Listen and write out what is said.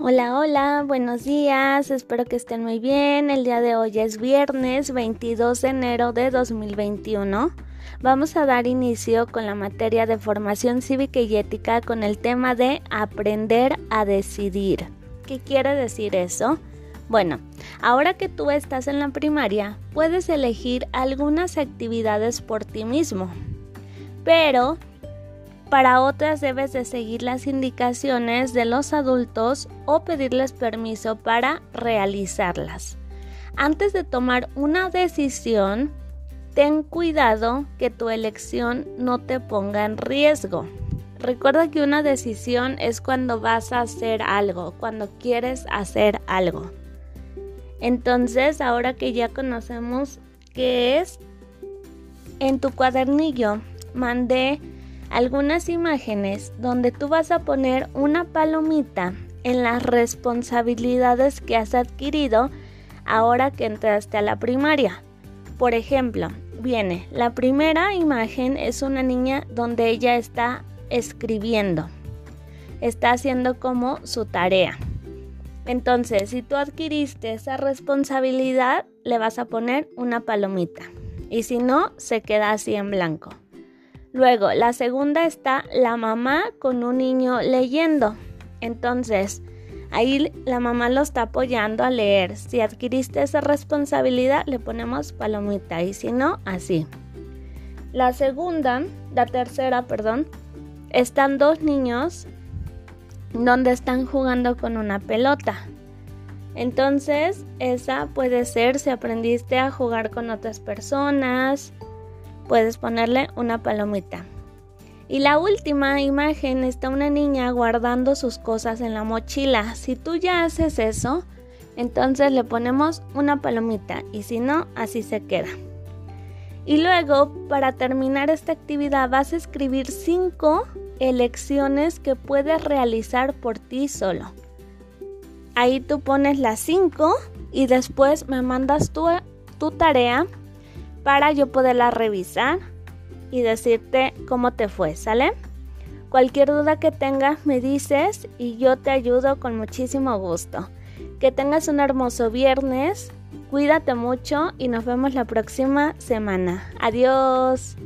Hola, hola, buenos días, espero que estén muy bien. El día de hoy es viernes 22 de enero de 2021. Vamos a dar inicio con la materia de formación cívica y ética con el tema de aprender a decidir. ¿Qué quiere decir eso? Bueno, ahora que tú estás en la primaria, puedes elegir algunas actividades por ti mismo, pero para otras debes de seguir las indicaciones de los adultos o pedirles permiso para realizarlas. Antes de tomar una decisión, ten cuidado que tu elección no te ponga en riesgo. Recuerda que una decisión es cuando vas a hacer algo, cuando quieres hacer algo. Entonces, ahora que ya conocemos qué es, en tu cuadernillo mandé algunas imágenes donde tú vas a poner una palomita en las responsabilidades que has adquirido ahora que entraste a la primaria. Por ejemplo, viene, la primera imagen es una niña donde ella está escribiendo, está haciendo como su tarea. Entonces, si tú adquiriste esa responsabilidad, le vas a poner una palomita. Y si no, se queda así en blanco. Luego, la segunda está la mamá con un niño leyendo. Entonces, ahí la mamá lo está apoyando a leer. Si adquiriste esa responsabilidad, le ponemos palomita y si no, así. La segunda, la tercera, perdón, están dos niños donde están jugando con una pelota. Entonces, esa puede ser si aprendiste a jugar con otras personas, puedes ponerle una palomita. Y la última imagen está una niña guardando sus cosas en la mochila. Si tú ya haces eso, entonces le ponemos una palomita y si no, así se queda. Y luego, para terminar esta actividad, vas a escribir cinco elecciones que puedes realizar por ti solo. Ahí tú pones las cinco y después me mandas tu, tu tarea para yo poderla revisar y decirte cómo te fue, ¿sale? Cualquier duda que tengas me dices y yo te ayudo con muchísimo gusto. Que tengas un hermoso viernes, cuídate mucho y nos vemos la próxima semana. Adiós.